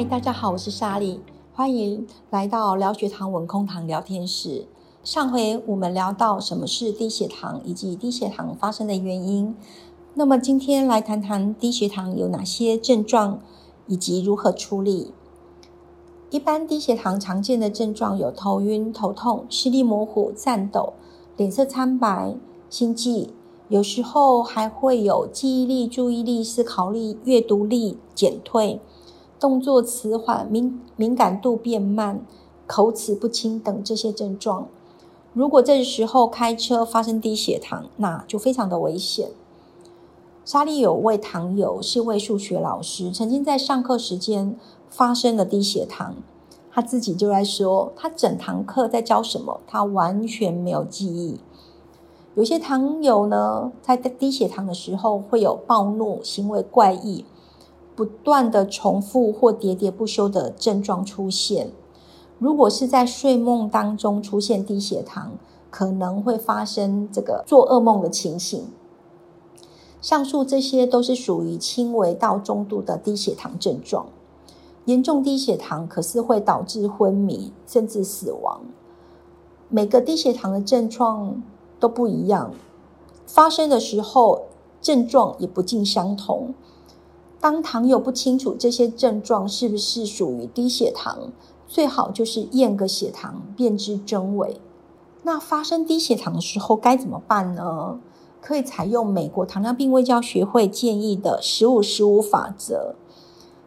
嗨，大家好，我是莎莉，欢迎来到聊血糖稳空堂聊天室。上回我们聊到什么是低血糖以及低血糖发生的原因，那么今天来谈谈低血糖有哪些症状以及如何处理。一般低血糖常见的症状有头晕、头痛、视力模糊、颤抖、脸色苍白、心悸，有时候还会有记忆力、注意力、思考力、阅读力减退。动作迟缓、敏敏感度变慢、口齿不清等这些症状，如果这时候开车发生低血糖，那就非常的危险。莎莉有位堂友是位数学老师，曾经在上课时间发生了低血糖，他自己就在说，他整堂课在教什么，他完全没有记忆。有些堂友呢，在低血糖的时候会有暴怒、行为怪异。不断的重复或喋喋不休的症状出现，如果是在睡梦当中出现低血糖，可能会发生这个做噩梦的情形。上述这些都是属于轻微到中度的低血糖症状，严重低血糖可是会导致昏迷甚至死亡。每个低血糖的症状都不一样，发生的时候症状也不尽相同。当糖友不清楚这些症状是不是属于低血糖，最好就是验个血糖，辨知真伪。那发生低血糖的时候该怎么办呢？可以采用美国糖尿病卫教学会建议的十五十五法则。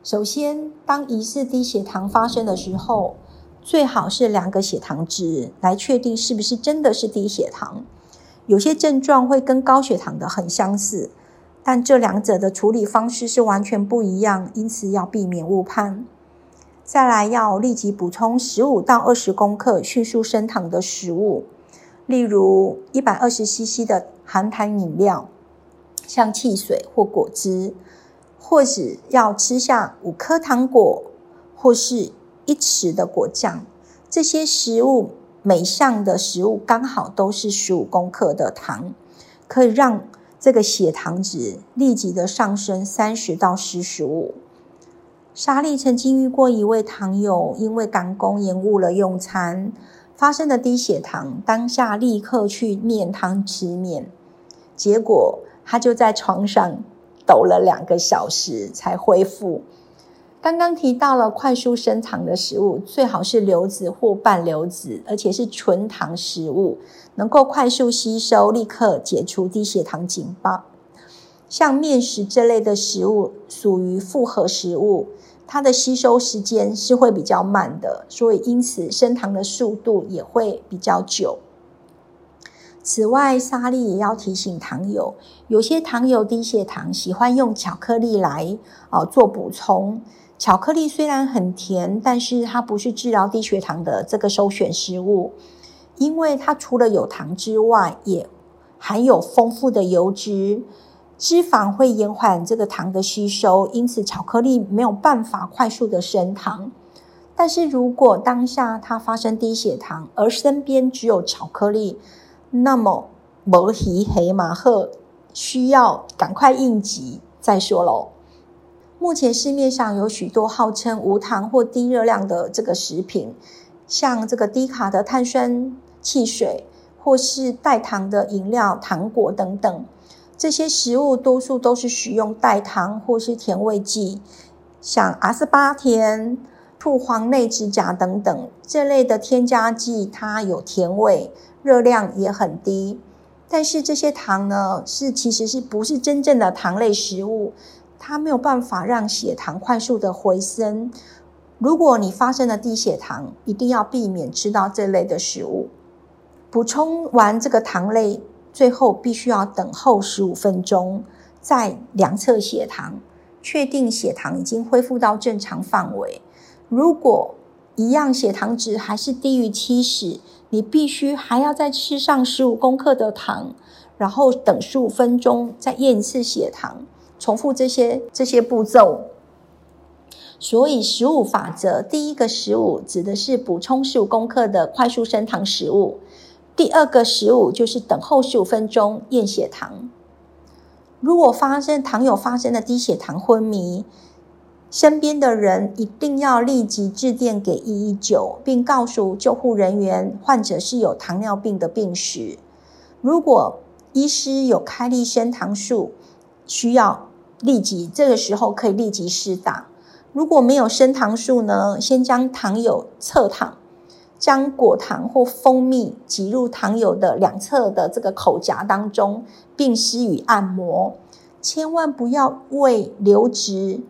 首先，当疑似低血糖发生的时候，最好是量个血糖值来确定是不是真的是低血糖。有些症状会跟高血糖的很相似。但这两者的处理方式是完全不一样，因此要避免误判。再来，要立即补充十五到二十公克迅速升糖的食物，例如一百二十 CC 的含糖饮料，像汽水或果汁，或者要吃下五颗糖果，或是一匙的果酱。这些食物每项的食物刚好都是十五公克的糖，可以让。这个血糖值立即的上升三十到四十五。莎莉曾经遇过一位糖友，因为赶工延误了用餐，发生了低血糖，当下立刻去面汤吃面，结果他就在床上抖了两个小时才恢复。刚刚提到了快速升糖的食物，最好是流质或半流质，而且是纯糖食物，能够快速吸收，立刻解除低血糖警报。像面食这类的食物属于复合食物，它的吸收时间是会比较慢的，所以因此升糖的速度也会比较久。此外，莎莉也要提醒糖友，有些糖友低血糖喜欢用巧克力来啊做补充。巧克力虽然很甜，但是它不是治疗低血糖的这个首选食物，因为它除了有糖之外，也含有丰富的油脂，脂肪会延缓这个糖的吸收，因此巧克力没有办法快速的升糖。但是如果当下它发生低血糖，而身边只有巧克力，那么摩西黑马赫需要赶快应急再说喽。目前市面上有许多号称无糖或低热量的这个食品，像这个低卡的碳酸汽水，或是代糖的饮料、糖果等等。这些食物多数都是使用代糖或是甜味剂，像阿斯巴甜、兔黄内酯甲等等这类的添加剂，它有甜味，热量也很低。但是这些糖呢，是其实是不是真正的糖类食物？它没有办法让血糖快速的回升。如果你发生了低血糖，一定要避免吃到这类的食物。补充完这个糖类，最后必须要等候十五分钟，再量测血糖，确定血糖已经恢复到正常范围。如果一样血糖值还是低于七十，你必须还要再吃上十五公克的糖，然后等十五分钟再验一次血糖。重复这些这些步骤，所以十五法则第一个十五指的是补充十五公克的快速升糖食物，第二个十五就是等候十五分钟验血糖。如果发生糖友发生的低血糖昏迷，身边的人一定要立即致电给一一九，并告诉救护人员患者是有糖尿病的病史。如果医师有开立升糖素，需要立即这个时候可以立即施打。如果没有升糖素呢，先将糖友侧躺，将果糖或蜂蜜挤入糖友的两侧的这个口夹当中，并施予按摩。千万不要喂流质。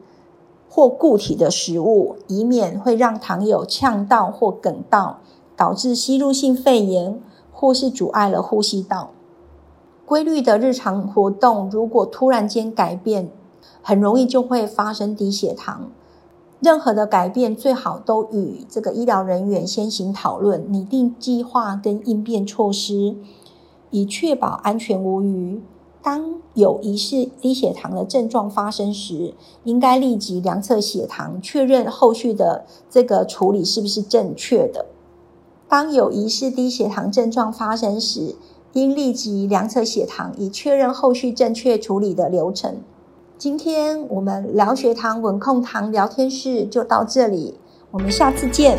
或固体的食物，以免会让糖友呛到或梗到，导致吸入性肺炎，或是阻碍了呼吸道。规律的日常活动如果突然间改变，很容易就会发生低血糖。任何的改变最好都与这个医疗人员先行讨论，拟定计划跟应变措施，以确保安全无虞。当有疑似低血糖的症状发生时，应该立即量测血糖，确认后续的这个处理是不是正确的。当有疑似低血糖症状发生时，应立即量测血糖，以确认后续正确处理的流程。今天我们聊血糖稳控糖聊天室就到这里，我们下次见。